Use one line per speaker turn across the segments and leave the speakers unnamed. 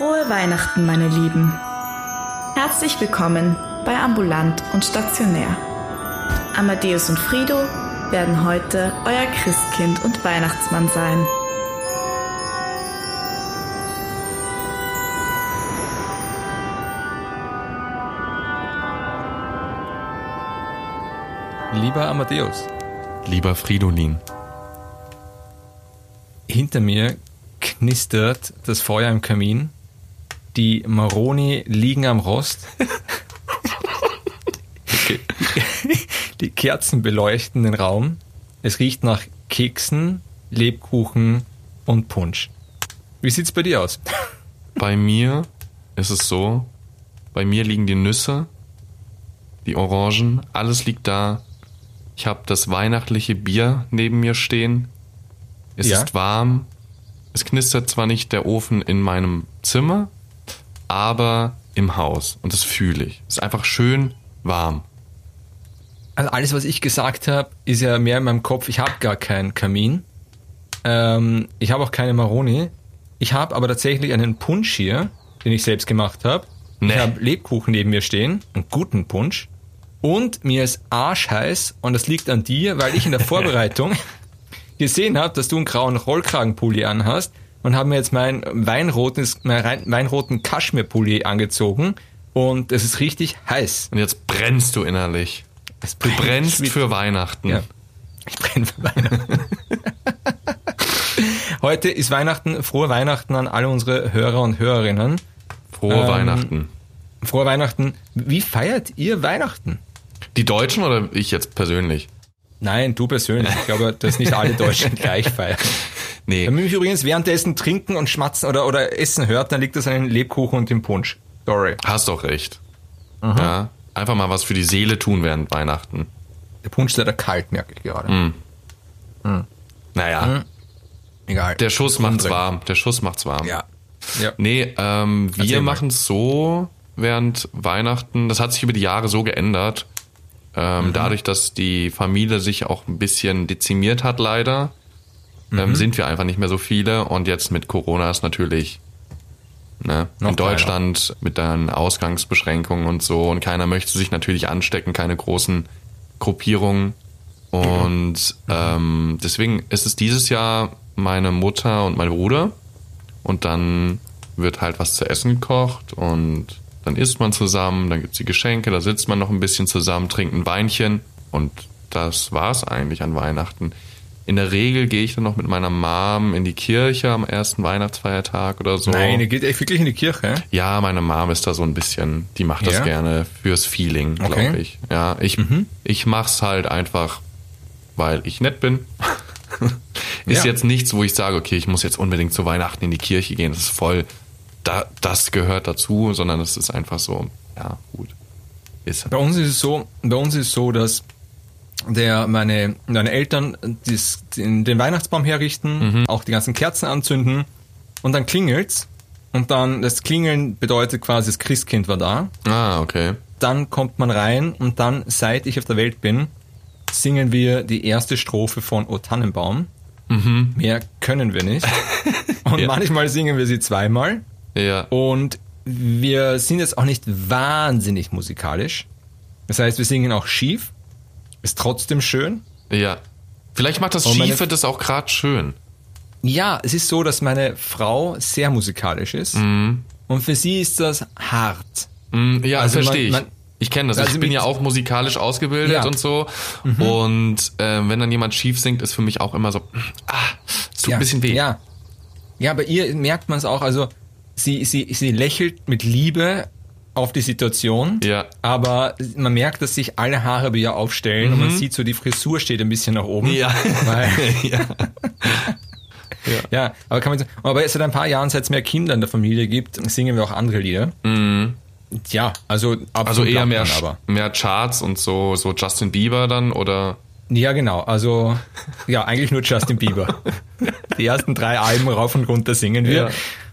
Frohe Weihnachten, meine Lieben. Herzlich willkommen bei Ambulant und Stationär. Amadeus und Frido werden heute euer Christkind und Weihnachtsmann sein.
Lieber Amadeus,
Lieber Fridolin,
hinter mir knistert das Feuer im Kamin. Die Maroni liegen am Rost. Die Kerzen beleuchten den Raum. Es riecht nach Keksen, Lebkuchen und Punsch. Wie sieht's bei dir aus?
bei mir ist es so, bei mir liegen die Nüsse, die Orangen, alles liegt da. Ich habe das weihnachtliche Bier neben mir stehen. Es
Ja.
ist warm. Es knistert zwar nicht der Ofen in meinem Zimmer, aber im Haus. Und das fühle ich. Es ist einfach schön warm.
Also alles, was ich gesagt habe, ist ja mehr in meinem Kopf. Ich habe gar keinen Kamin. Ähm, ich habe auch keine Maroni. Ich habe aber tatsächlich einen Punsch hier, den ich selbst gemacht habe.
Nee.
Ich habe Lebkuchen neben mir stehen, einen guten Punsch. Und mir ist arschheiß und das liegt an dir, weil ich in der Vorbereitung gesehen habe, dass du einen grauen Rollkragenpulli anhast und habe mir jetzt meinen weinroten, meinen rein- weinroten Kaschmirpulli angezogen und es ist richtig heiß.
Und jetzt brennst du innerlich.
Es
Du brennst
wie-
für Weihnachten.
Ja. Ich brenne für Weihnachten. Heute ist Weihnachten, frohe Weihnachten an alle unsere Hörer und Hörerinnen.
Frohe
Ähm,
Weihnachten.
Frohe Weihnachten. Wie feiert ihr Weihnachten?
Die Deutschen oder ich jetzt persönlich?
Nein, du persönlich. Ich glaube, dass nicht alle Deutschen gleich feiern.
Nee.
Wenn man mich übrigens währenddessen trinken und schmatzen oder, oder essen hört, dann liegt das an den Lebkuchen und dem Punsch. Sorry.
Hast doch recht. Ja, einfach mal was für die Seele tun während Weihnachten.
Der Punsch ist leider kalt, merke ich gerade.
Naja,
Egal.
der Schuss macht's
Umdrehen.
warm. Der Schuss macht's warm.
Ja. ja.
Nee, ähm, wir machen es so während Weihnachten. Das hat sich über die Jahre so geändert. Ähm,
Mhm.
Dadurch, dass die Familie sich auch ein bisschen dezimiert hat, leider,
Mhm.
ähm, sind wir einfach nicht mehr so viele. Und jetzt mit Corona ist natürlich ne,
Noch
in Deutschland mit den Ausgangsbeschränkungen und so. Und keiner möchte sich natürlich anstecken, keine großen Gruppierungen. Und ähm, deswegen ist es dieses Jahr meine Mutter und mein Bruder. Und dann wird halt was zu essen gekocht und dann isst man zusammen, dann gibt's die Geschenke, da sitzt man noch ein bisschen zusammen, trinkt ein Weinchen und das war's eigentlich an Weihnachten. In der Regel gehe ich dann noch mit meiner Mom in die Kirche am ersten Weihnachtsfeiertag oder so.
Nein, ihr geht echt wirklich in die Kirche.
Ja, meine Mom ist da so ein bisschen, die macht das
Ja?
gerne fürs Feeling, glaube
Okay. Mhm.
ich. Ja, ich, ich mach's halt einfach, weil ich nett bin. ist
Ja.
jetzt nichts, wo ich sage, okay, ich muss jetzt unbedingt zu Weihnachten in die Kirche gehen. Das ist voll, da, das gehört dazu, sondern es ist einfach so, ja, gut. Ist
Bei uns ist es so, bei uns ist es so, dass der meine, meine Eltern dies, den, den Weihnachtsbaum herrichten, auch die ganzen Kerzen anzünden und dann klingelt's und dann das Klingeln bedeutet quasi das Christkind war da.
Ah, okay.
Dann kommt man rein und dann seit ich auf der Welt bin, singen wir die erste Strophe von O Tannenbaum. Mehr können wir nicht. Und
Ja.
manchmal singen wir sie zweimal.
Ja.
Und wir sind jetzt auch nicht wahnsinnig musikalisch. Das heißt, wir singen auch schief. Ist trotzdem schön.
Ja. Vielleicht macht das
Und
Schiefe das auch gerade schön.
Ja, es ist so, dass meine Frau sehr musikalisch ist.
Mhm.
Und für sie ist das hart.
Mm, Ja,
Also
verstehe ich.
man-
ich kenne das.
Also
ich bin ja auch musikalisch ausgebildet
Ja. Mhm.
und so. Und äh, wenn dann jemand schief singt, ist für mich auch immer so, ah, es tut
ja,
ein bisschen weh.
Ja. Ja, bei ihr merkt man es auch. Also, sie, sie, sie lächelt mit Liebe auf die Situation.
Ja.
Aber man merkt, dass sich alle Haare bei ihr aufstellen und man sieht so, die Frisur steht ein bisschen nach oben.
Mhm. Ja.
Weil,
ja.
Ja, aber kann man aber seit ein paar Jahren, seit es mehr Kinder in der Familie gibt, singen wir auch andere Lieder. Ja, also
Also eher mehr,
aber.
mehr Charts und so, so Justin Bieber dann oder
Ja, genau. Also ja, eigentlich nur Justin Bieber. Die ersten drei Alben rauf und runter singen wir.
Ja.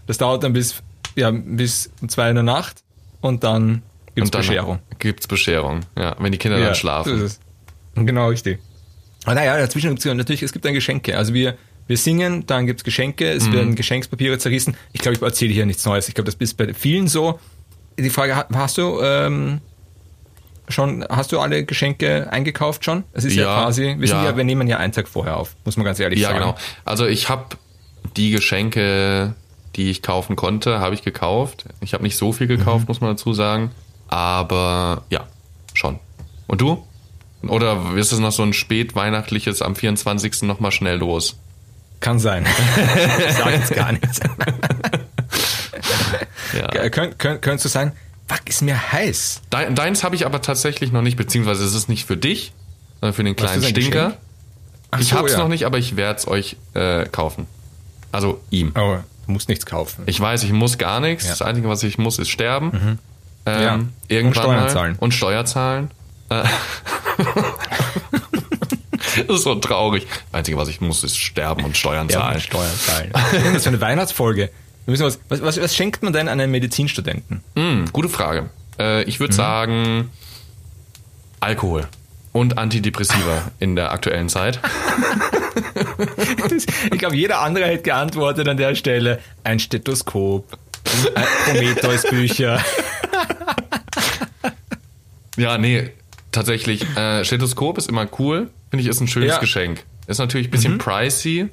Das dauert dann bis ja bis um zwei in der Nacht und dann gibt's
und dann
Bescherung.
Gibt's Bescherung. Ja, wenn die Kinder dann
so
schlafen.
ist es. Genau richtig. Aber naja, dazwischen gibt's ja natürlich, es gibt dann Geschenke. Also wir Wir singen, dann gibt's Geschenke, es werden Geschenkspapiere zerrissen. Ich glaube, ich erzähle hier nichts Neues. Ich glaube, das ist bei vielen so. Die Frage, ha- hast du ähm, schon, hast du alle Geschenke eingekauft schon? Es ist ja,
Ja,
quasi, wir, sind
ja.
ja, wir nehmen ja einen Tag vorher auf, muss man ganz ehrlich
Ja,
sagen.
genau. Also ich habe die Geschenke, die ich kaufen konnte, habe ich gekauft. Ich habe nicht so viel gekauft,
Mhm.
muss man dazu sagen. Aber ja, schon. Und du? Oder ist es noch so ein spätweihnachtliches am 24. nochmal schnell los?
Kann sein. ich sage jetzt gar nichts.
Ja.
Äh, Könnt, könnt, könntest du sagen, fuck, ist mir heiß.
Dein, deins habe ich aber tatsächlich noch nicht, beziehungsweise es ist nicht für dich, sondern für den kleinen Stinker. Ich
so,
hab's
ja.
noch nicht, aber ich werde es euch äh, kaufen. Also ihm.
Oh, musst nichts kaufen.
Ich weiß, ich muss gar nichts.
Ja.
Das Einzige, was ich muss, ist sterben. Ähm,
Ja. Und
Irgendwann
Steuern
mal.
zahlen.
Und Steuer zahlen. Äh, das ist so traurig. Das Einzige, was ich muss, ist sterben und Steuern
Ja,
zahlen.
Steuern zahlen. Ist das für eine Weihnachtsfolge? Was, was, was, schenkt man denn einem Medizinstudenten?
Hm, gute Frage. Äh, ich
Mhm.
würde sagen, Alkohol und Antidepressiva in der aktuellen Zeit.
Ich glaube, jeder andere hätte geantwortet an der Stelle ein Stethoskop, ein Prometheus-Bücher.
Ja, nee, tatsächlich. Äh, Stethoskop ist immer cool. Finde ich, ist ein schönes
Ja.
Geschenk. Ist natürlich ein bisschen pricey.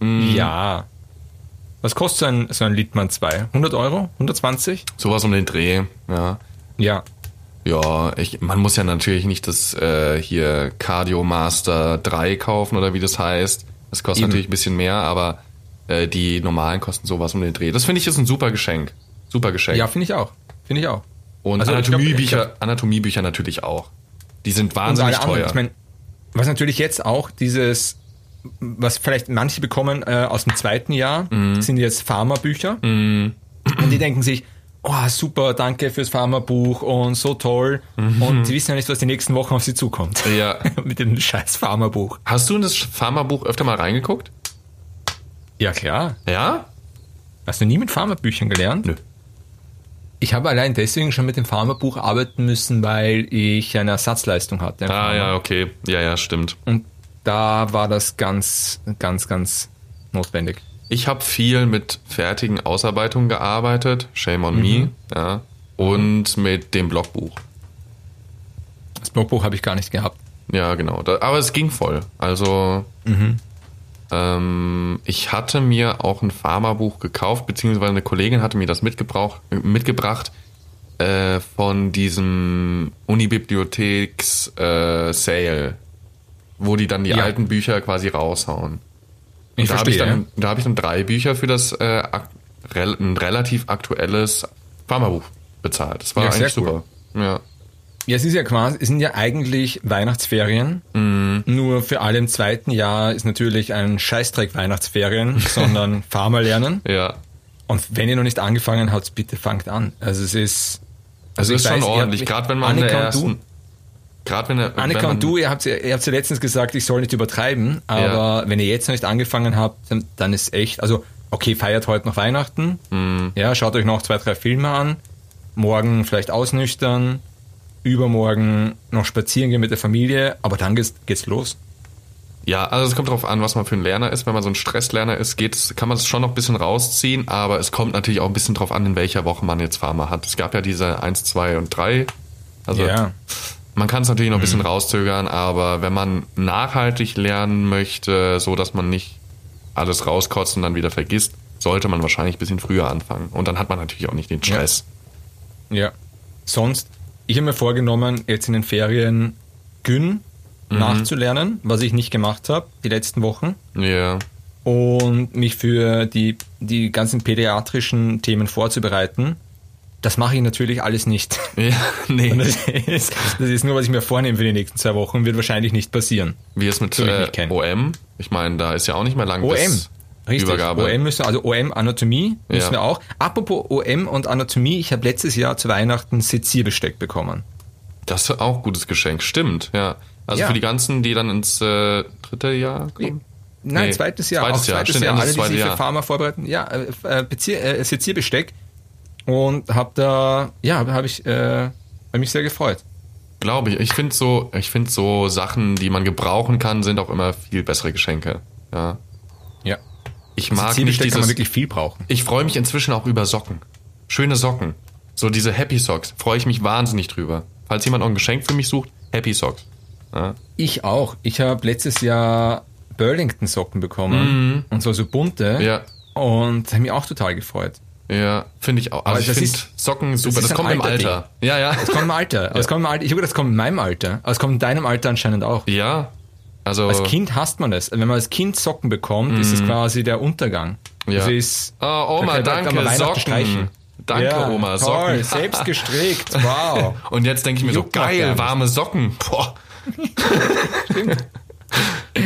Ja. Was kostet so ein, so ein Liedmann 2? 100 Euro? 120?
Sowas um den Dreh. Ja.
Ja.
Ja, ich, man muss ja natürlich nicht das äh, hier Cardio Master 3 kaufen oder wie das heißt. Das kostet
Eben.
natürlich ein bisschen mehr, aber äh, die normalen kosten sowas um den Dreh. Das finde ich ist ein super Geschenk. Super Geschenk.
Ja, finde ich auch. Finde ich auch.
Und
Also
Anatomiebücher, Anatomiebücher natürlich auch. Die sind wahnsinnig
anderen.
teuer.
Ich mein, was natürlich jetzt auch dieses, was vielleicht manche bekommen äh, aus dem zweiten Jahr,
Mhm.
sind jetzt Pharmabücher. Und die denken sich, oh super, danke fürs Pharmabuch und so toll. Und sie wissen ja nicht, was die nächsten Wochen auf sie zukommt.
Mhm. ja.
Mit dem scheiß Pharmabuch.
Hast du in das Pharmabuch öfter mal reingeguckt?
Ja, klar.
Ja?
Hast du nie mit Pharmabüchern gelernt?
Nö.
Ich habe allein deswegen schon mit dem Pharmabuch arbeiten müssen, weil ich eine Ersatzleistung hatte.
Ah ja, okay. Ja, ja, stimmt.
Und da war das ganz, ganz, ganz notwendig.
Ich habe viel mit fertigen Ausarbeitungen gearbeitet, shame on me, ja, und mit dem Blogbuch.
Das Blogbuch habe ich gar nicht gehabt.
Ja, genau. Aber es ging voll. Also ähm, ich hatte mir auch ein Pharmabuch gekauft, beziehungsweise eine Kollegin hatte mir das mitgebracht äh, von diesem Unibibliotheks äh, Sale, wo die dann die
Ja.
alten Bücher quasi raushauen.
Ich
da habe ich, dann- da hab ich dann drei Bücher für das äh, rel ein relativ aktuelles Pharmabuch bezahlt. Das war
Ja,
eigentlich super. Ja.
Ja, es ist ja quasi, es sind ja eigentlich Weihnachtsferien. Nur für alle im zweiten Jahr ist natürlich ein Scheißdreck Weihnachtsferien, sondern Pharma lernen.
ja.
Und wenn ihr noch nicht angefangen habt, bitte fangt an. Also es ist,
Also
ich
ist schon
weiß, ihr
ordentlich, gerade wenn man in der
Annika und du-
ersten, gerade wenn, er- wenn
Annika
man,
und du, ihr habt, ihr habt ja letztens gesagt, ich soll nicht übertreiben, aber wenn ihr jetzt noch nicht angefangen habt, dann, ist echt, also okay, feiert heute noch Weihnachten,
Mhm.
ja, schaut euch noch zwei, drei Filme an, morgen vielleicht ausnüchtern, übermorgen noch spazieren gehen mit der Familie, aber dann geht's, geht's los.
Ja, also es kommt drauf an, was man für ein Lerner ist. Wenn man so ein Stresslerner ist, geht's, kann man es schon noch ein bisschen rausziehen, aber es kommt natürlich auch ein bisschen drauf an, in welcher Woche man jetzt Pharma hat. Es gab ja diese 1, 2 und 3. Also
ja,
man kann es natürlich noch ein bisschen rauszögern, aber wenn man nachhaltig lernen möchte, so dass man nicht alles rauskotzt und dann wieder vergisst, sollte man wahrscheinlich ein bisschen früher anfangen. Und dann hat man natürlich auch nicht den Stress.
ja. Sonst, ich habe mir vorgenommen, jetzt in den Ferien Gün nachzulernen, was ich nicht gemacht habe die letzten Wochen.
Ja.
und mich für die, die ganzen pädiatrischen Themen vorzubereiten. Das mache ich natürlich alles nicht.
Ja, nee.
Das, ist, das ist nur, was ich mir vornehme für die nächsten zwei Wochen, wird wahrscheinlich nicht passieren.
Wie es mit äh. OM? Ich meine, da ist ja auch nicht mehr lang
OM.
bis
Richtig.
Übergabe.
OM müssen, also OM Anatomie müssen
Ja.
wir auch. Apropos OM und Anatomie, ich habe letztes Jahr zu Weihnachten Sezierbesteck bekommen.
Das ist auch ein gutes Geschenk, stimmt, ja. Also
Ja.
für die ganzen, die dann ins äh, dritte Jahr kommen.
Nein,
Nee,
zweites Jahr.
zweites
auch
Jahr,
zweites Jahr. Alle, die sich für. Pharma vorbereiten. Ja, äh, äh, Bezier, äh, Sezierbesteck. Und habe da, ja, habe ich äh, hab mich sehr gefreut.
Glaube ich. Ich finde so, ich finde so Sachen, die man gebrauchen kann, sind auch immer viel bessere Geschenke. Ja.
Ja.
Ich
Also
mag nicht
Zwiebelsteak kann man
dieses.
wirklich viel brauchen.
Ich freue mich inzwischen auch über Socken. Schöne Socken. So diese Happy Socks. Freue ich mich wahnsinnig drüber. Falls jemand noch ein Geschenk für mich sucht, Happy Socks. Ja.
Ich auch. Ich habe letztes Jahr Burlington-Socken bekommen. Und zwar so bunte.
Ja.
Und habe mich auch total gefreut.
Ja, finde ich auch. Also
Aber
ich
das
finde
ist-
Socken super. Das,
ein
kommt im. Alter. Ja, ja.
Es kommt im Alter. Aber es kommt im Alter. Ich gedacht, das kommt in meinem Alter. Aber es kommt in deinem Alter anscheinend auch.
Ja. Also.
Als Kind hasst man das. Wenn man als Kind Socken bekommt, ist es quasi der Untergang.
Ja.
Das ist,
Oh, Oma, danke, Socken.
streichen.
Danke,
ja,
Oma,
toll,
Socken.
selbst gestrickt. Wow.
Und jetzt denke ich mir so,
Juckt gar
geil, warme Socken. Boah.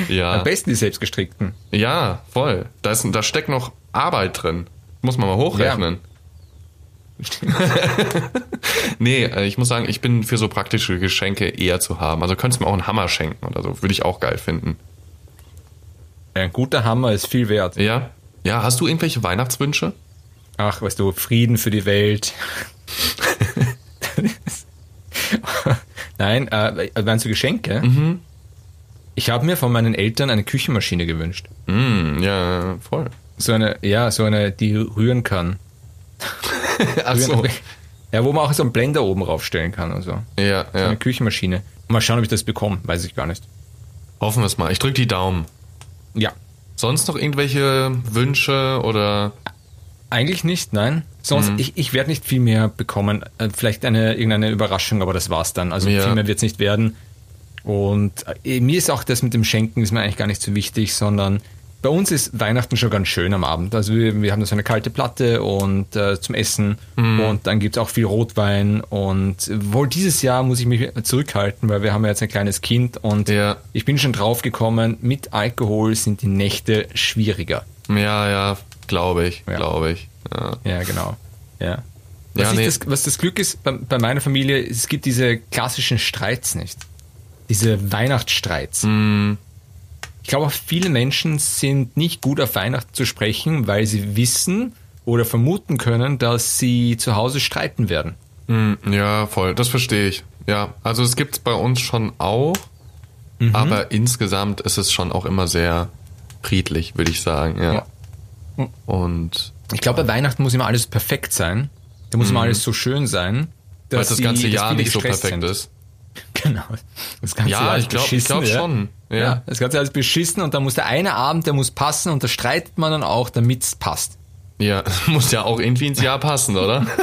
ja.
Am besten die selbstgestrickten.
Ja, voll. Da, ist, da steckt noch Arbeit drin. Muss man mal hochrechnen. nee, äh, ich muss sagen, ich bin für so praktische Geschenke eher zu haben. Also könntest du mir auch einen Hammer schenken oder so. Würde ich auch geil finden.
Ein guter Hammer ist viel wert.
Ja? Ja, hast du irgendwelche Weihnachtswünsche?
Ach, weißt du, Frieden für die Welt. Nein, äh, meinst du Geschenke?
Mhm.
Ich habe mir von meinen Eltern eine Küchenmaschine gewünscht.
Mm, ja, voll.
So eine, ja, so eine, die rühren kann.
Ach
Rühren- Ja, wo man auch so einen Blender oben raufstellen kann und so.
Ja,
Eine
ja.
Küchenmaschine. Mal schauen, ob ich das bekomme, weiß ich gar nicht.
Hoffen wir es mal. Ich drücke die Daumen.
Ja,
Sonst noch irgendwelche Wünsche oder
eigentlich nicht, nein. Sonst,
Mhm.
ich, ich werde nicht viel mehr bekommen. Äh, Vielleicht eine, irgendeine Überraschung, aber das war's dann. Also
Ja.
viel mehr wird es nicht werden. Und äh, mir ist auch das mit dem Schenken ist mir eigentlich gar nicht so wichtig, sondern bei uns ist Weihnachten schon ganz schön am Abend. Also wir, wir haben da so eine kalte Platte und äh, zum Essen
Mhm.
und dann gibt's auch viel Rotwein und wohl dieses Jahr muss ich mich zurückhalten, weil wir haben ja jetzt ein kleines Kind und
Ja.
ich bin schon drauf gekommen, mit Alkohol sind die Nächte schwieriger.
Ja, ja, glaube ich,
Ja.
glaube ich. Ja.
Ja, genau. Ja. Was,
nee.
das, was das Glück ist bei, bei meiner Familie, es gibt diese klassischen Streits nicht. Diese Weihnachtsstreits.
Mhm.
Ich glaube, viele Menschen sind nicht gut auf Weihnachten zu sprechen, weil sie wissen oder vermuten können, dass sie zu Hause streiten werden.
Mm, Ja, voll, das verstehe ich. Ja, also es gibt's bei uns schon auch,
Mhm.
aber insgesamt ist es schon auch immer sehr friedlich, würde ich sagen. Ja.
Ja.
Und
Ich glaube, bei Weihnachten muss immer alles perfekt sein. Da muss immer alles so schön sein.
Mhm. weil das
die-
ganze
dass
Jahr nicht so perfekt
sind.
ist.
Genau. Das ganze
Ja,
Jahr ist
ich glaub- ich glaub schon, ja.
Das ganze ist beschissen und dann muss der eine Abend, der muss passen und da streitet man dann auch, damit es passt.
Ja, muss ja auch irgendwie ins Jahr passen, oder?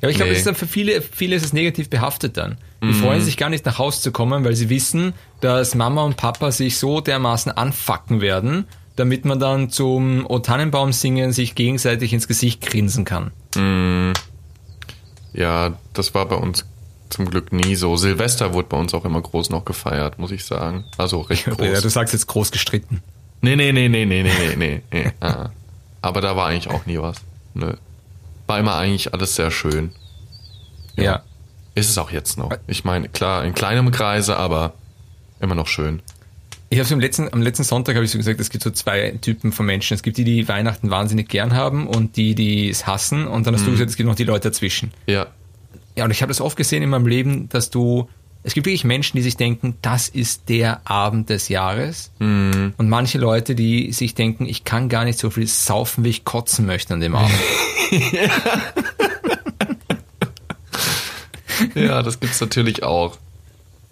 Ja, aber ich glaube,
Nee.
das ist dann für viele, viele ist es negativ behaftet dann. Die
Mhm.
freuen sich gar nicht nach Hause zu kommen, weil sie wissen, dass Mama und Papa sich so dermaßen anfacken werden, damit man dann zum O Tannenbaum singen sich gegenseitig ins Gesicht grinsen kann.
Ja, das war bei uns zum Glück nie so. Silvester wurde bei uns auch immer groß noch gefeiert, muss ich sagen. Also recht
Ja, du
groß.
sagst jetzt groß gestritten.
Nee, nee, nee, nee, nee, nee, nee, nee. ah. Aber da war eigentlich auch nie was. Nö. War immer eigentlich alles sehr schön.
Ja.
Ist es auch jetzt noch. Ich meine, klar, in kleinem Kreise, aber immer noch schön.
Ich habe am letzten, am letzten Sonntag habe ich so gesagt, es gibt so zwei Typen von Menschen. Es gibt die, die Weihnachten wahnsinnig gern haben und die, die es hassen. Und dann hast du gesagt, es gibt noch die Leute dazwischen.
Ja.
Ja, und ich habe das oft gesehen in meinem Leben, dass du, es gibt wirklich Menschen, die sich denken, das ist der Abend des Jahres. Und manche Leute, die sich denken, ich kann gar nicht so viel saufen, wie ich kotzen möchte an dem Abend.
Ja, das gibt's natürlich auch.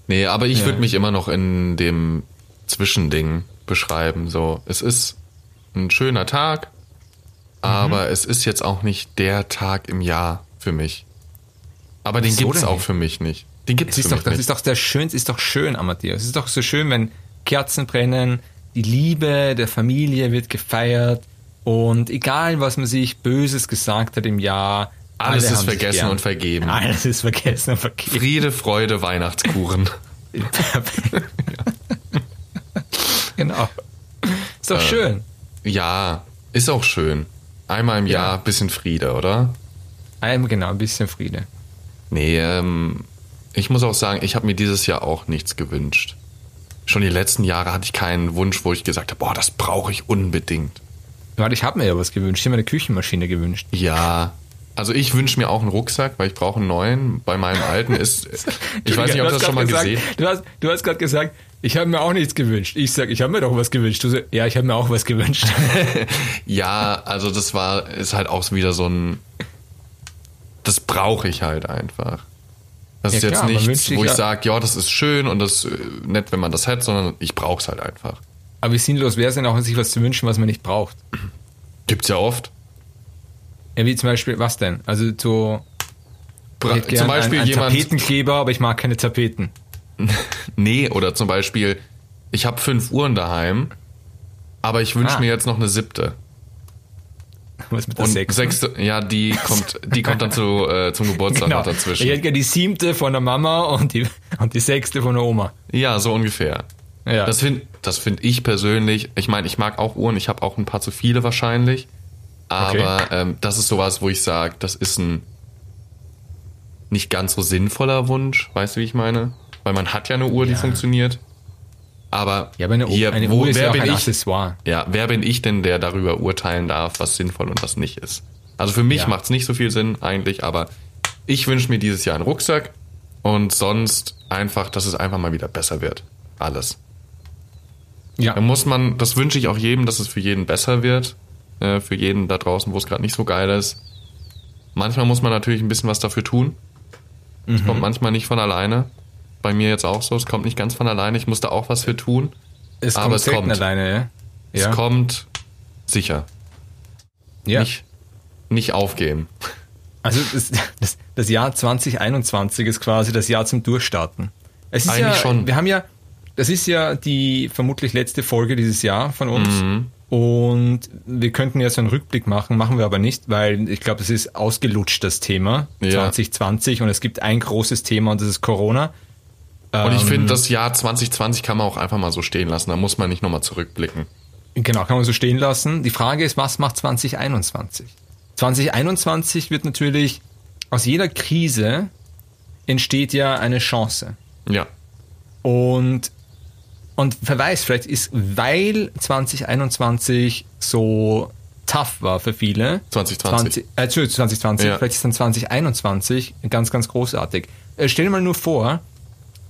Nee, aber ich
Ja.
würde mich immer noch in dem Zwischending beschreiben. So, es ist ein schöner Tag, aber
Mhm.
es ist jetzt auch nicht der Tag im Jahr für mich. Aber den gibt's
denn
auch
nicht?
für mich nicht. Den gibt's
Das ist
für
doch,
mich
das
nicht.
ist doch der schönste, ist doch schön, Amadeus. Es ist doch so schön, wenn Kerzen brennen, die Liebe der Familie wird gefeiert und egal, was man sich Böses gesagt hat im Jahr,
Alles
alle
ist vergessen und vergeben.
Alles ist vergessen und vergeben.
Friede, Freude, Weihnachtskuchen.
genau. Ist doch
Äh.
schön.
ja, ist auch schön. Einmal im
Ja.
Jahr bisschen Friede, oder?
Ein, genau, ein bisschen Friede.
Nee, ähm, ich muss auch sagen, ich habe mir dieses Jahr auch nichts gewünscht. Schon die letzten Jahre hatte ich keinen Wunsch, wo ich gesagt habe, boah, das brauche ich unbedingt.
Warte, ich habe mir ja was gewünscht. Ich habe mir eine Küchenmaschine gewünscht.
Ja, Also ich wünsche mir auch einen Rucksack, weil ich brauche einen neuen. Bei meinem alten ist, ich weiß nicht, ob du das schon mal
gesagt,
gesehen.
Du hast, du hast gerade gesagt, ich habe mir auch nichts gewünscht. Ich sag, ich habe mir doch was gewünscht. Du so, ja, ich habe mir auch was gewünscht.
Ja, also das war, ist halt auch wieder so ein, das brauche ich halt einfach. Das
Ja,
ist jetzt
klar,
nichts, wo ich
ja-
sage, ja, das ist schön und das ist äh, nett, wenn man das hat, sondern ich brauche es halt einfach.
Aber wie sinnlos wäre es denn auch, sich was zu wünschen, was man nicht braucht?
Gibt's ja oft.
Ja, wie zum Beispiel, was denn? Also so,
Bra zum Beispiel
einen, einen
jemand,
Tapetenkleber, aber ich mag keine Tapeten.
nee, oder zum Beispiel, ich habe fünf Uhren daheim, aber ich wünsche
Ah.
mir jetzt noch eine siebte.
Was mit der
Und
sechsten?
sechste, ja, die kommt, die kommt dann zu, äh, zum Geburtstag
Genau.
dazwischen.
Ich hätte die siebte von der Mama und die, und die sechste von der Oma.
Ja, so ungefähr.
Ja.
Das finde das find ich persönlich, ich meine, ich mag auch Uhren, ich habe auch ein paar zu viele wahrscheinlich, aber ähm, das ist sowas, wo ich sage, das ist ein nicht ganz so sinnvoller Wunsch, weißt du, wie ich meine? Weil man hat ja eine Uhr, die
Ja.
funktioniert. Aber,
ja, aber eine,
hier,
eine
wo, wer
ja
bin ich?
Accessoire.
Ja, wer bin ich denn, der darüber urteilen darf, was sinnvoll und was nicht ist? Also für mich
Ja.
macht's nicht so viel Sinn eigentlich, aber ich wünsche mir dieses Jahr einen Rucksack und sonst einfach, dass es einfach mal wieder besser wird. Alles.
Ja.
Da muss man, das wünsche ich auch jedem, dass es für jeden besser wird. Äh, für jeden da draußen, wo es gerade nicht so geil ist. Manchmal muss man natürlich ein bisschen was dafür tun. Es
Mhm.
kommt manchmal nicht von alleine. Bei mir jetzt auch so, es kommt nicht ganz von alleine. Ich muss da auch was für tun.
Es
aber
kommt
es kommt.
alleine, ja?
Es kommt sicher.
ja.
Nicht, nicht aufgeben.
Also das, das, das Jahr 2021 ist quasi das Jahr zum Durchstarten. Es ist
Eigentlich
ja,
schon.
Wir haben ja, das ist ja die vermutlich letzte Folge dieses Jahr von uns.
Mhm.
Und wir könnten ja so einen Rückblick machen, machen wir aber nicht, weil ich glaube, das ist ausgelutscht, das Thema
Ja.
2020. Und es gibt ein großes Thema und das ist Corona.
Und ich
Ähm,
finde, das Jahr 2020 kann man auch einfach mal so stehen lassen. Da muss man nicht nochmal zurückblicken.
Genau, kann man so stehen lassen. Die Frage ist, was macht 2021? 2021 wird natürlich, aus jeder Krise entsteht ja eine Chance.
Ja.
Und, und wer weiß, vielleicht ist, weil 2021 so tough war für viele.
2020.
20, äh, Entschuldigung, 2020,
Ja.
vielleicht ist dann 2021 ganz, ganz großartig. Äh, stell dir mal nur vor,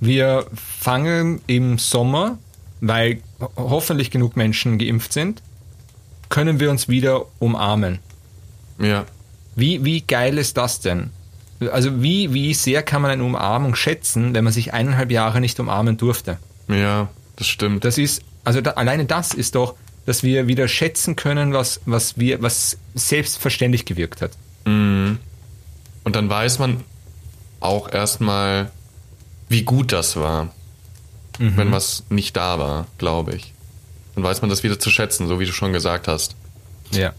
wir fangen im Sommer, weil ho- hoffentlich genug Menschen geimpft sind, können wir uns wieder umarmen.
Ja.
Wie, wie geil ist das denn? Also wie, wie sehr kann man eine Umarmung schätzen, wenn man sich eineinhalb Jahre nicht umarmen durfte?
Ja, das stimmt.
Das ist, also da, alleine das ist doch, dass wir wieder schätzen können, was, was wir, was selbstverständlich gewirkt hat.
Und dann weiß man auch erstmal, wie gut das war,
Mhm.
wenn was nicht da war, glaube ich. Dann weiß man das wieder zu schätzen, so wie du schon gesagt hast.
Ja.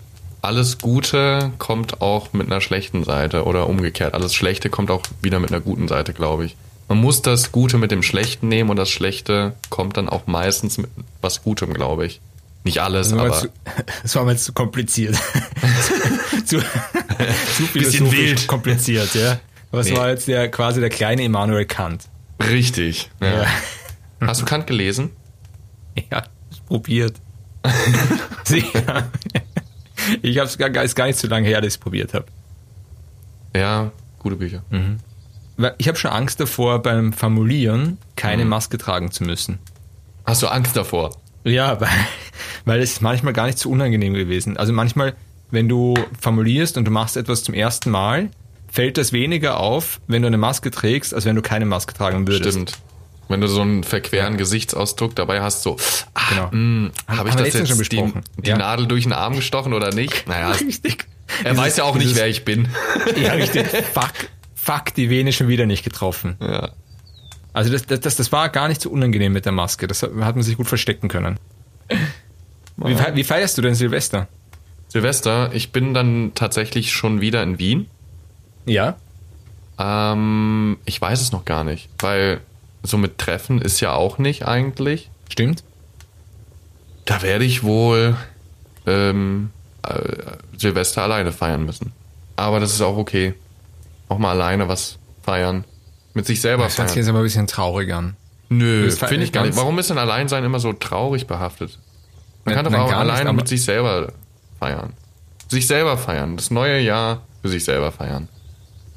Alles Gute kommt auch mit einer schlechten Seite oder umgekehrt. Alles Schlechte kommt auch wieder mit einer guten Seite, glaube ich. Man muss das Gute mit dem Schlechten nehmen und das Schlechte kommt dann auch meistens mit was Gutem, glaube ich. Nicht alles,
Das war,
aber
zu, das war mal zu kompliziert. zu, zu philosophisch
wild.
kompliziert, ja. Was
Nee.
war jetzt der, quasi der kleine Immanuel Kant?
Richtig. Ja.
Ja.
Hast du Kant gelesen?
Ja, probiert. Sicher. Ich habe es gar, gar nicht so lange her, dass ich es probiert habe.
Ja, gute Bücher.
Weil Ich habe schon Angst davor, beim Formulieren keine Maske tragen zu müssen.
Hast du Angst davor?
Ja, weil, weil es ist manchmal gar nicht so unangenehm gewesen. Also manchmal, wenn du formulierst und du machst etwas zum ersten Mal, fällt das weniger auf, wenn du eine Maske trägst, als wenn du keine Maske tragen würdest.
Stimmt. Wenn du so einen verqueren Gesichtsausdruck dabei hast, so, ah,
Genau.
mh, habe ich das jetzt
schon
die,
besprochen.
die
Ja.
Nadel durch den Arm gestochen oder nicht? Naja,
Richtig.
er weiß ja auch nicht, wer ich bin.
Ja, richtig. Fuck, fuck, die Vene schon wieder nicht getroffen.
Ja.
Also das, das, das, das war gar nicht so unangenehm mit der Maske. Das hat man sich gut verstecken können. Wie, wie feierst du denn Silvester?
Silvester, ich bin dann tatsächlich schon wieder in Wien.
Ja.
Ähm, ich weiß es noch gar nicht, weil so mit Treffen ist ja auch nicht eigentlich.
Stimmt.
Da werde ich wohl ähm, äh, Silvester alleine feiern müssen. Aber das ist auch okay. Auch mal alleine was feiern. Mit sich selber
Das hört sich
feiern.
jetzt aber ein bisschen traurig an.
Nö,
Das
finde ich gar nicht. Warum ist denn Alleinsein immer so traurig behaftet? Man kann doch auch alleine mit sich selber feiern. Sich selber feiern. Das neue Jahr für sich selber feiern.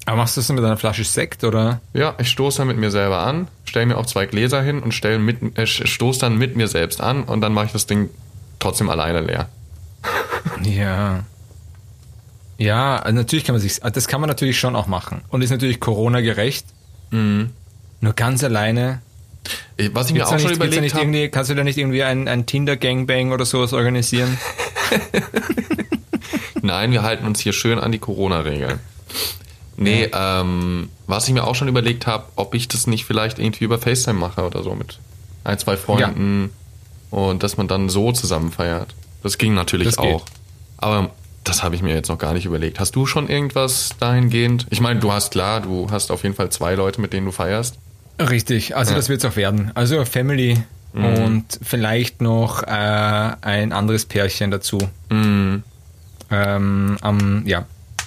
Aber machst du das mit einer Flasche Sekt oder?
Ja, ich stoße dann mit mir selber an, stelle mir auch zwei Gläser hin und stell mit, äh, stoße dann mit mir selbst an und dann mache ich das Ding trotzdem alleine leer.
Ja. Ja, also natürlich kann man sich, das kann man natürlich schon auch machen. Und ist natürlich Corona-gerecht.
Mhm.
Nur ganz alleine.
Was ich mir auch schon
nicht, da
überlegt
nicht
habe,
irgendwie, kannst du da nicht irgendwie ein, ein Tinder-Gangbang oder sowas organisieren?
nein, wir halten uns hier schön an die Corona-Regeln. Nee, ähm, was ich mir auch schon überlegt habe, ob ich das nicht vielleicht irgendwie über FaceTime mache oder so mit ein, zwei Freunden und dass man dann so zusammen feiert. Das ging natürlich
Das geht.
auch. Aber das habe ich mir jetzt noch gar nicht überlegt. Hast du schon irgendwas dahingehend? Ich meine, du hast klar, du hast auf jeden Fall zwei Leute, mit denen du feierst.
Richtig, also
Ja.
das wird es auch werden. Also Family
Mhm.
und vielleicht noch äh, ein anderes Pärchen dazu.
Mhm.
Ähm, am, ja,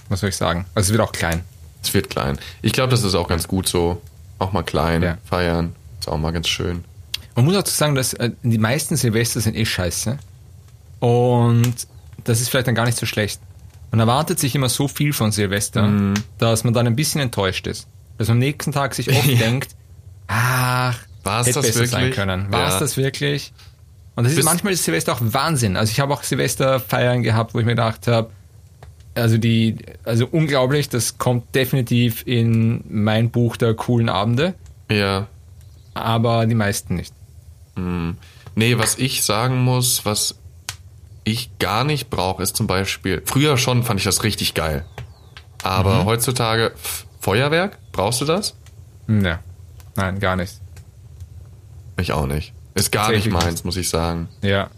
was soll ich sagen? Also es wird auch klein.
Es wird klein. Ich glaube, das ist auch ganz gut so. Auch mal klein
Ja.
feiern. Ist auch mal ganz schön.
Man muss auch sagen, dass äh, die meisten Silvester sind eh scheiße. Und das ist vielleicht dann gar nicht so schlecht. Man erwartet sich immer so viel von Silvester,
Mhm.
dass man dann ein bisschen enttäuscht ist. Dass man am nächsten Tag sich oft
Ja.
denkt, ach,
War's
hätte
das
besser sein
wirklich?
können. War es
Ja.
das wirklich? Und das ist
Bis-
manchmal ist Silvester auch Wahnsinn. Also ich habe auch Silvesterfeiern gehabt, wo ich mir gedacht habe, also die, also unglaublich, das kommt definitiv in mein Buch der coolen Abende,
Ja.
aber die meisten nicht.
Nee, was ich sagen muss, was ich gar nicht brauche, ist zum Beispiel, früher schon fand ich das richtig geil. Aber
Mhm.
heutzutage, Feuerwerk, brauchst du das?
Ja. Nein, gar nicht.
Ich auch nicht. Ist gar nicht meins, muss ich sagen.
Ja.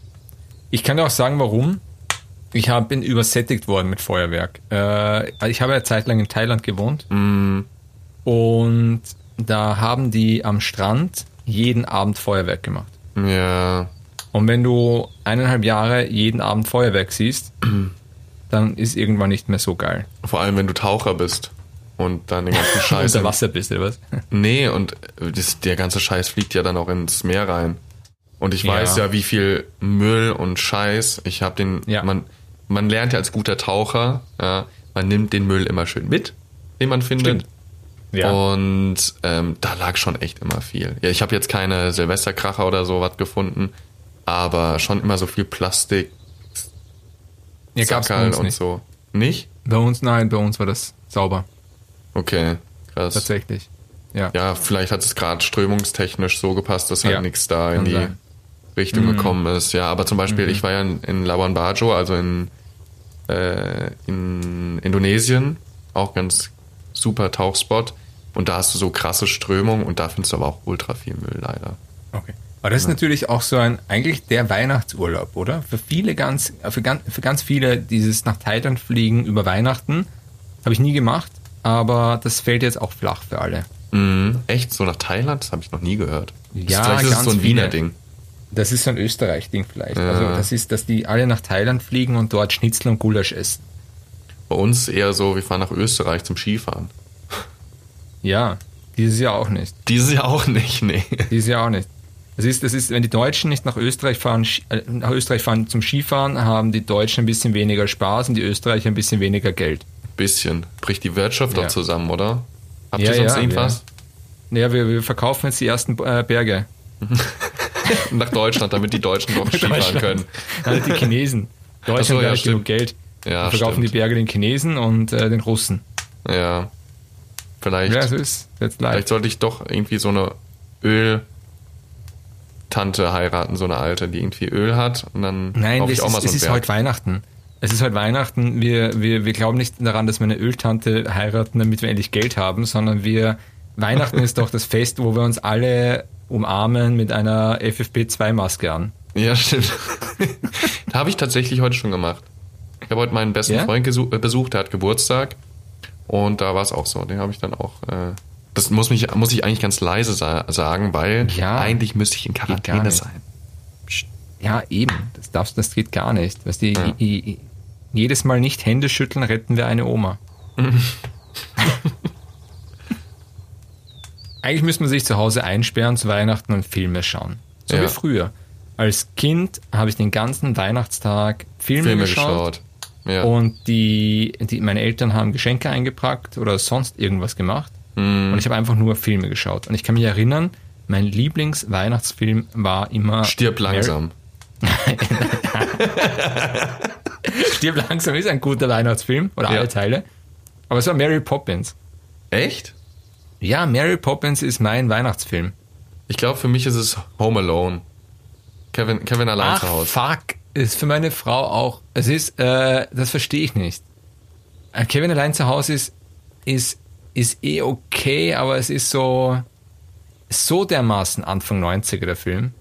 Ich kann dir auch sagen, warum. Ich hab, bin übersättigt worden mit Feuerwerk. Äh, ich habe ja zeitlang in Thailand gewohnt
Mm,
und da haben die am Strand jeden Abend Feuerwerk gemacht.
ja,
Und wenn du eineinhalb Jahre jeden Abend Feuerwerk siehst, dann ist irgendwann nicht mehr so geil.
vor allem wenn du Taucher bist und dann den ganzen Scheiß.
Unter Wasser bist, oder was?
Nee, und das, der ganze Scheiß fliegt ja dann auch ins Meer rein. Und ich
Ja.
weiß ja, wie viel Müll und Scheiß. Ich habe den,
Ja.
man, man lernt ja als guter Taucher, ja, man nimmt den Müll immer schön mit, den man findet.
Stimmt. Ja.
Und ähm, da lag schon echt immer viel. Ja, ich habe jetzt keine Silvesterkracher oder sowas gefunden, aber schon immer so viel Plastik,
ja
Sackerl und
nicht.
so. Nicht?
Bei uns, nein, bei uns war das sauber.
Okay, krass.
Tatsächlich. Ja.
Ja, vielleicht hat es gerade strömungstechnisch so gepasst, dass halt
Ja,
nichts da in die
sein.
Richtung
Mhm.
gekommen ist. Ja, aber zum Beispiel, ich war ja in, in Labuan Bajo, also in, äh, in Indonesien, auch ganz super Tauchspot. Und da hast du so krasse Strömung und da findest du aber auch ultra viel Müll leider.
Okay. Aber das ist natürlich auch so ein, eigentlich der Weihnachtsurlaub, oder? Für viele ganz, für ganz, für ganz viele dieses nach Thailand fliegen über Weihnachten habe ich nie gemacht, aber das fällt jetzt auch flach für alle.
Mhm. Echt? So nach Thailand? Das habe ich noch nie gehört.
Ja,
Vielleicht ist es
ganz
so ein Wiener
viele.
Ding.
Das ist so ein Österreich-Ding vielleicht.
Ja.
Also das ist, dass die alle nach Thailand fliegen und dort Schnitzel und Gulasch essen.
Bei uns eher so, wir fahren nach Österreich zum Skifahren.
Ja, dieses Jahr auch nicht.
Dieses Jahr auch nicht, nee.
Dieses Jahr auch nicht. Das ist, das ist, wenn die Deutschen nicht nach Österreich fahren, äh, nach Österreich fahren zum Skifahren, haben die Deutschen ein bisschen weniger Spaß und die Österreicher ein bisschen weniger Geld.
Bisschen. Bricht die Wirtschaft
Ja.
doch zusammen, oder? Habt
Ja,
ihr sonst
ja,
irgendwas?
Ja, wir, wir verkaufen jetzt die ersten äh, Berge.
Nach Deutschland, damit die Deutschen doch Skifahren können.
Halt die Chinesen. Deutschland
so, ja,
genug. Geld.
Ja,
wir verkaufen
stimmt.
die Berge den Chinesen und äh, den Russen.
Ja. Vielleicht,
Ja, so ist jetzt
vielleicht sollte ich doch irgendwie so eine Öltante heiraten, so eine alte, die irgendwie Öl hat. Und dann
Nein,
ich auch
ist,
mal so
es ist
Berg.
heute Weihnachten. Es ist heute Weihnachten. Wir, wir, wir glauben nicht daran, dass wir eine Öltante heiraten, damit wir endlich Geld haben, sondern wir Weihnachten ist doch das Fest, wo wir uns alle umarmen mit einer FFP2-Maske an.
Ja, stimmt. habe ich tatsächlich heute schon gemacht. Ich habe heute meinen besten
Ja?
Freund äh, besucht, der hat Geburtstag. Und da war es auch so. Den habe ich dann auch. Äh, das muss, mich, muss ich eigentlich ganz leise sa sagen, weil
Ja.
eigentlich müsste ich in Quarantäne sein.
Ja, eben. Das, darfst, das geht gar nicht. Weißt du,
Ja.
jedes Mal nicht Hände schütteln, retten wir eine Oma. Eigentlich müsste man sich zu Hause einsperren zu Weihnachten und Filme schauen. So
Ja.
wie früher. Als Kind habe ich den ganzen Weihnachtstag Filme,
Filme
geschaut,
geschaut. Ja.
Und die, die, meine Eltern haben Geschenke eingepackt oder sonst irgendwas gemacht.
Mhm.
Und ich habe einfach nur Filme geschaut. Und ich kann mich erinnern, mein Lieblingsweihnachtsfilm war immer.
Stirb langsam.
Stirb langsam ist ein guter Weihnachtsfilm oder
Ja.
alle Teile. Aber es war Mary Poppins.
Echt?
Ja, Mary Poppins ist mein Weihnachtsfilm.
Ich glaube, für mich ist es Home Alone. Kevin, Kevin allein
Ach,
zu Hause.
fuck. Ist für meine Frau auch. Es ist, äh, das verstehe ich nicht. Äh, Kevin allein zu Hause ist, ist, ist eh okay, aber es ist so, so dermaßen Anfang 90er der Film.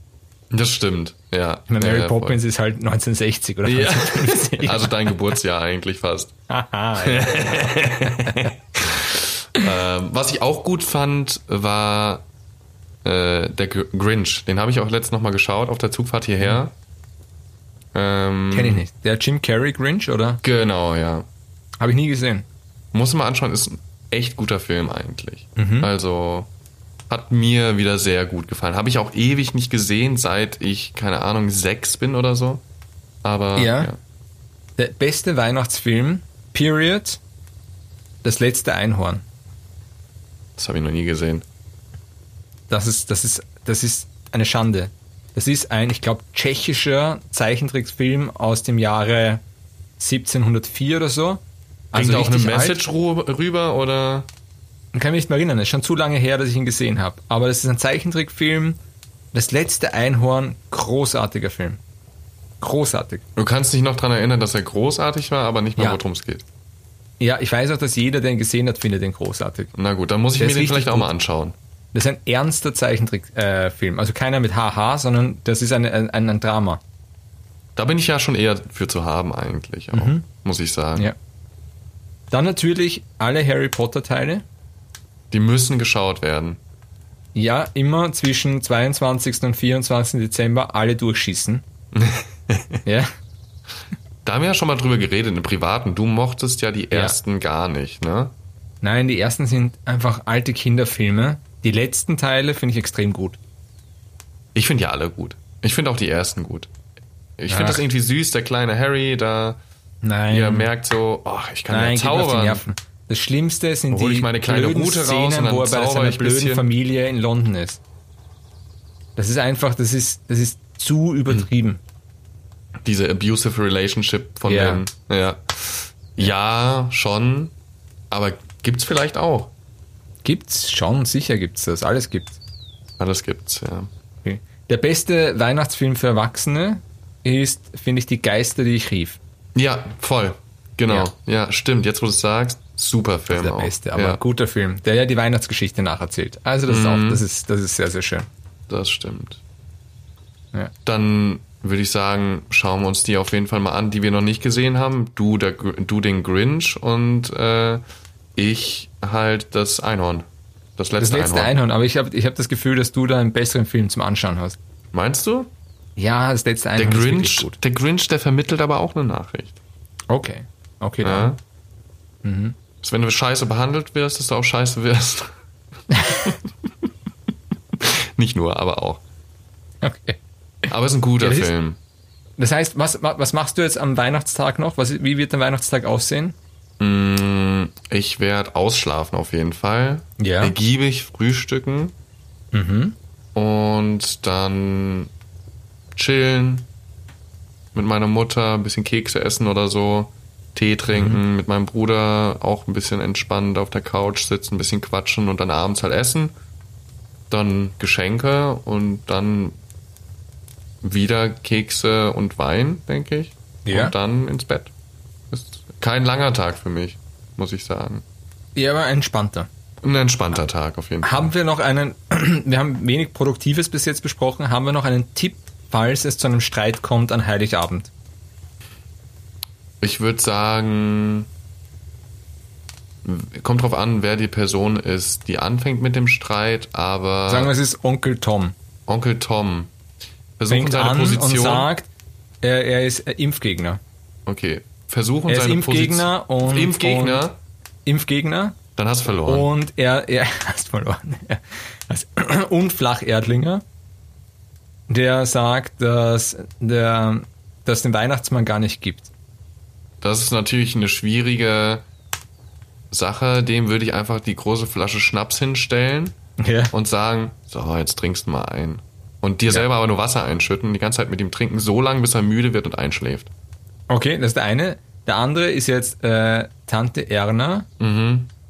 Das stimmt, ja.
Ich meine, Mary
ja, ja, voll.
Poppins ist halt 1960 oder
Ja.
1950.
Also dein Geburtsjahr eigentlich fast.
Haha, ja.
Ähm, was ich auch gut fand, war äh, der Gr- Grinch. Den habe ich auch letztens nochmal geschaut auf der Zugfahrt hierher. Ähm,
Kenn ich nicht. Der Jim Carrey Grinch, oder?
Genau, ja.
Habe ich nie gesehen.
Muss man anschauen, ist ein echt guter Film eigentlich.
Mhm.
Also hat mir wieder sehr gut gefallen. Habe ich auch ewig nicht gesehen, seit ich, keine Ahnung, sechs bin oder so. Aber
Ja.
ja.
Der beste Weihnachtsfilm, Period, das letzte Einhorn.
Das habe ich noch nie gesehen.
Das ist, das ist, das ist eine Schande. Das ist ein, ich glaube, tschechischer Zeichentricksfilm aus dem Jahre 1704 oder so.
Also auch eine
alt.
Message ru- rüber oder?
Ich kann mich nicht mehr erinnern, es ist schon zu lange her, dass ich ihn gesehen habe. Aber das ist ein Zeichentrickfilm. Das letzte Einhorn, großartiger Film. Großartig.
Du kannst dich noch dran erinnern, dass er großartig war, aber nicht mehr,
Ja.
worum es geht.
Ja, ich weiß auch, dass jeder, der ihn gesehen hat, findet den großartig.
Na gut, dann muss ich
Der
mir den vielleicht auch
gut.
mal anschauen.
Das ist ein ernster Zeichentrickfilm. Äh, also keiner mit Haha, sondern das ist eine, ein, ein Drama.
Da bin ich ja schon eher für zu haben eigentlich, auch, muss ich sagen.
Mhm. Ja. Dann natürlich alle Harry Potter Teile.
Die müssen geschaut werden.
Ja, immer zwischen 22. und 24. Dezember alle durchschießen. ja.
Da haben wir ja schon mal drüber geredet im Privaten. Du mochtest ja die ersten gar nicht, ne?
Nein, die ersten sind einfach alte Kinderfilme. Die letzten Teile finde ich extrem gut.
Ich finde ja alle gut. Ich finde auch die ersten gut. Ich finde das irgendwie süß, der kleine Harry, da
Nein,
ihr merkt so, oh, ich kann
nein,
ja zaubern.
Nerven. Das Schlimmste sind
Hol
die
ich meine kleine
blöden
Rute raus
Szenen,
und dann
wo er bei seiner blöden
bisschen.
Familie in London ist. Das ist einfach, das ist, das ist zu übertrieben.
Diese abusive Relationship von
Ja.
den. Ja. Ja, schon. Aber gibt's vielleicht auch.
Gibt's schon, sicher gibt's das, alles gibt's.
Alles gibt's, ja.
Okay. Der beste Weihnachtsfilm für Erwachsene ist, finde ich, Die Geister, die ich rief.
Ja, voll. Genau.
Ja.
Ja, stimmt. Jetzt, wo du es sagst, super Film.
Der
auch.
beste, aber
ja,
guter Film, der ja die Weihnachtsgeschichte nacherzählt. Also das ist
Mhm.
auch, das ist, das ist sehr, sehr schön.
das stimmt.
Ja.
Dann würde ich sagen, schauen wir uns die auf jeden Fall mal an, die wir noch nicht gesehen haben. Du, der, du den Grinch und äh, ich halt das Einhorn. Das
Das
letzte,
letzte
Einhorn.
Einhorn, aber ich habe ich hab das Gefühl, dass du da einen besseren Film zum Anschauen hast.
Meinst du?
Ja, das letzte
Der
Einhorn ist wirklich
Grinch,
gut.
der Grinch, der vermittelt aber auch eine Nachricht.
Okay, okay,
Ja?
dann.
Dass wenn du scheiße behandelt wirst, dass du auch scheiße wirst. Nicht nur, aber auch.
Okay.
Aber es ist ein guter
Ja, das ist-
Film.
Das heißt, was, was machst du jetzt am Weihnachtstag noch? Was, wie wird der Weihnachtstag aussehen?
Mm, Ich werde ausschlafen auf jeden Fall.
Ja.
Ergiebig frühstücken. Und dann chillen. Mit meiner Mutter ein bisschen Kekse essen oder so. Tee trinken. Mit meinem Bruder auch ein bisschen entspannt auf der Couch sitzen, ein bisschen quatschen und dann abends halt essen. Dann Geschenke und dann wieder Kekse und Wein, denke ich.
Ja.
Und dann ins Bett. Ist kein langer Tag für mich, muss ich sagen.
Ja, aber entspannter.
Ein entspannter Tag auf jeden Fall.
Haben wir noch einen, wir haben wenig Produktives bis jetzt besprochen, haben wir noch einen Tipp, falls es zu einem Streit kommt an Heiligabend?
Ich würde sagen, kommt drauf an, wer die Person ist, die anfängt mit dem Streit, aber
Sagen wir, es ist Onkel Tom.
Onkel Tom versuchen seine
an
Position.
und sagt, er, er ist Impfgegner.
okay, versuchen
Er ist
seine
Impfgegner
Position.
und-
Impfgegner,
Impfgegner
dann hast du verloren.
und er, er hast verloren. Also, und Flacherdlinger, der sagt, dass der, dass den Weihnachtsmann gar nicht gibt.
das ist natürlich eine schwierige Sache. Dem würde ich einfach die große Flasche Schnaps hinstellen
Ja.
und sagen, so, jetzt trinkst du mal ein. Und dir selber aber nur Wasser einschütten, die ganze Zeit mit ihm trinken, so lange, bis er müde wird und einschläft.
Okay, das ist der eine. Der andere ist jetzt äh, Tante Erna,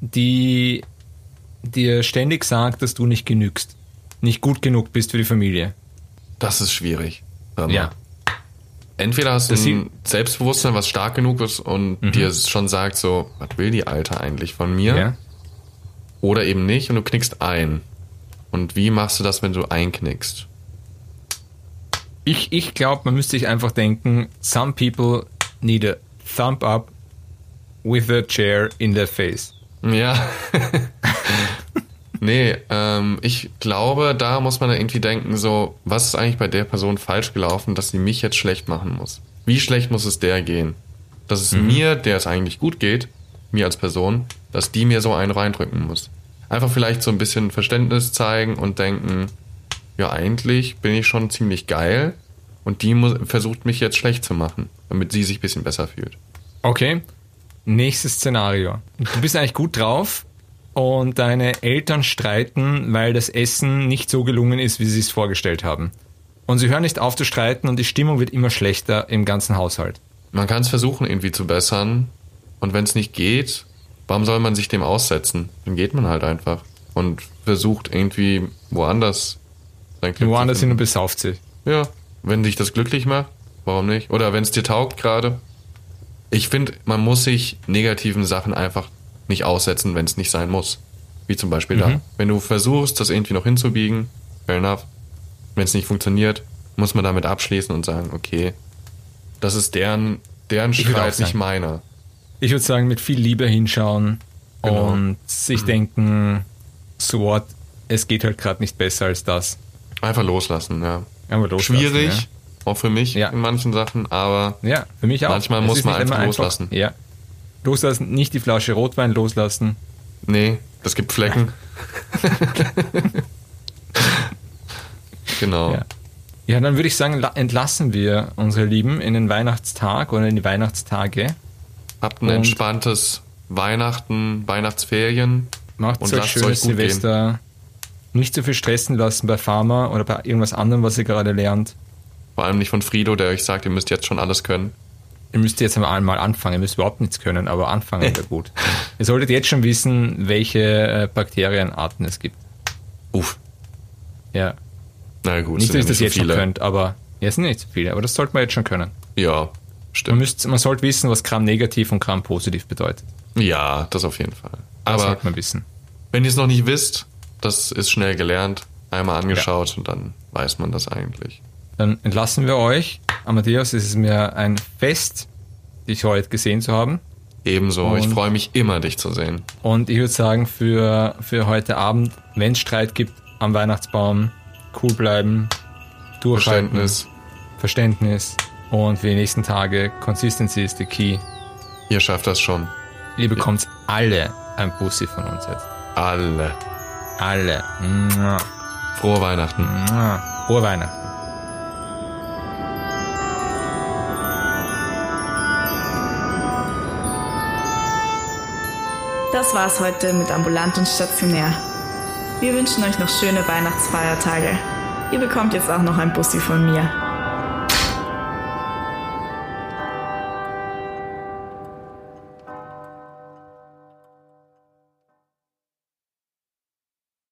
die dir ständig sagt, dass du nicht genügst. Nicht gut genug bist für die Familie.
Das ist schwierig. Mal.
Ja.
Entweder hast du ein
Mhm.
Selbstbewusstsein, was stark genug ist und dir schon sagt so, was will die Alte eigentlich von mir?
Ja.
Oder eben nicht und du knickst ein. Und wie machst du das, wenn du einknickst?
Ich, ich glaube, man müsste sich einfach denken, some people need a thumb up with a chair in their face.
Ja. nee, ähm, ich glaube, da muss man irgendwie denken, so, was ist eigentlich bei der Person falsch gelaufen, dass sie mich jetzt schlecht machen muss? Wie schlecht muss es der gehen? Dass es mir, der es eigentlich gut geht, mir als Person, dass die mir so einen reindrücken muss. Einfach vielleicht so ein bisschen Verständnis zeigen und denken, ja, eigentlich bin ich schon ziemlich geil und die muss, versucht mich jetzt schlecht zu machen, damit sie sich ein bisschen besser fühlt.
Okay, nächstes Szenario. Du bist eigentlich gut drauf und deine Eltern streiten, weil das Essen nicht so gelungen ist, wie sie es vorgestellt haben. Und sie hören nicht auf zu streiten und die Stimmung wird immer schlechter im ganzen Haushalt.
Man kann es versuchen, irgendwie zu bessern. Und wenn es nicht geht, warum soll man sich dem aussetzen? Dann geht man halt einfach und versucht irgendwie woanders sein Glück
Woanders hin und besauft sich.
Ja, wenn dich das glücklich macht, warum nicht? Oder wenn es dir taugt gerade. Ich finde, man muss sich negativen Sachen einfach nicht aussetzen, wenn es nicht sein muss. Wie zum Beispiel
Mhm.
da. Wenn du versuchst, das irgendwie noch hinzubiegen, fair enough. Wenn es nicht funktioniert, muss man damit abschließen und sagen, okay, das ist deren, deren Streit, nicht meiner.
Ich würde sagen, mit viel Liebe hinschauen
Genau.
und sich denken, so what, es geht halt gerade nicht besser als das.
Einfach loslassen, ja.
Aber loslassen,
Schwierig, auch für mich
Ja.
in manchen Sachen, aber
Ja. ja, für mich auch.
Manchmal
Es
muss man einfach loslassen.
Ja. Loslassen, nicht die Flasche Rotwein loslassen.
nee, das gibt Flecken. genau.
Ja. Ja, dann würde ich sagen, la- entlassen wir unsere Lieben in den Weihnachtstag oder in die Weihnachtstage.
Habt ein entspanntes Weihnachten, Weihnachtsferien.
Macht
Und
euch schönes Silvester. Nicht zu viel stressen lassen bei Pharma oder bei irgendwas anderem, was ihr gerade lernt.
Vor allem nicht von Frido, der euch sagt, ihr müsst jetzt schon alles können.
Ihr müsst jetzt einmal mal anfangen. Ihr müsst überhaupt nichts können, aber anfangen wäre gut. Ihr solltet jetzt schon wissen, welche äh, Bakterienarten es gibt.
Uff.
Ja.
Na gut,
Nicht, dass ihr das jetzt
so
schon
viele.
könnt, aber ja, es sind nicht so viele, aber das sollte man jetzt schon können.
Ja,
Man,
stimmt.
müsst, man sollte wissen, was Gramm negativ und Gramm positiv bedeutet.
Ja, das auf jeden Fall.
Das
Aber
sollte man wissen.
wenn ihr es noch nicht wisst, das ist schnell gelernt, einmal angeschaut und dann weiß man das eigentlich.
Dann entlassen wir euch. Amadeus, es ist mir ein Fest, dich heute gesehen zu haben.
Ebenso, ich
Und-
freue mich immer, dich zu sehen.
Und ich würde sagen, für, für heute Abend, wenn es Streit gibt am Weihnachtsbaum, cool bleiben, durchhalten,
Verständnis.
Verständnis und für die nächsten Tage, Consistency is the key.
Ihr schafft das schon.
Ihr bekommt alle ein Bussi von uns jetzt.
Alle.
Alle.
Frohe Weihnachten.
Frohe Weihnachten.
Das war's heute mit Ambulant und Stationär. Wir wünschen euch noch schöne Weihnachtsfeiertage. Ihr bekommt jetzt auch noch ein Bussi von mir.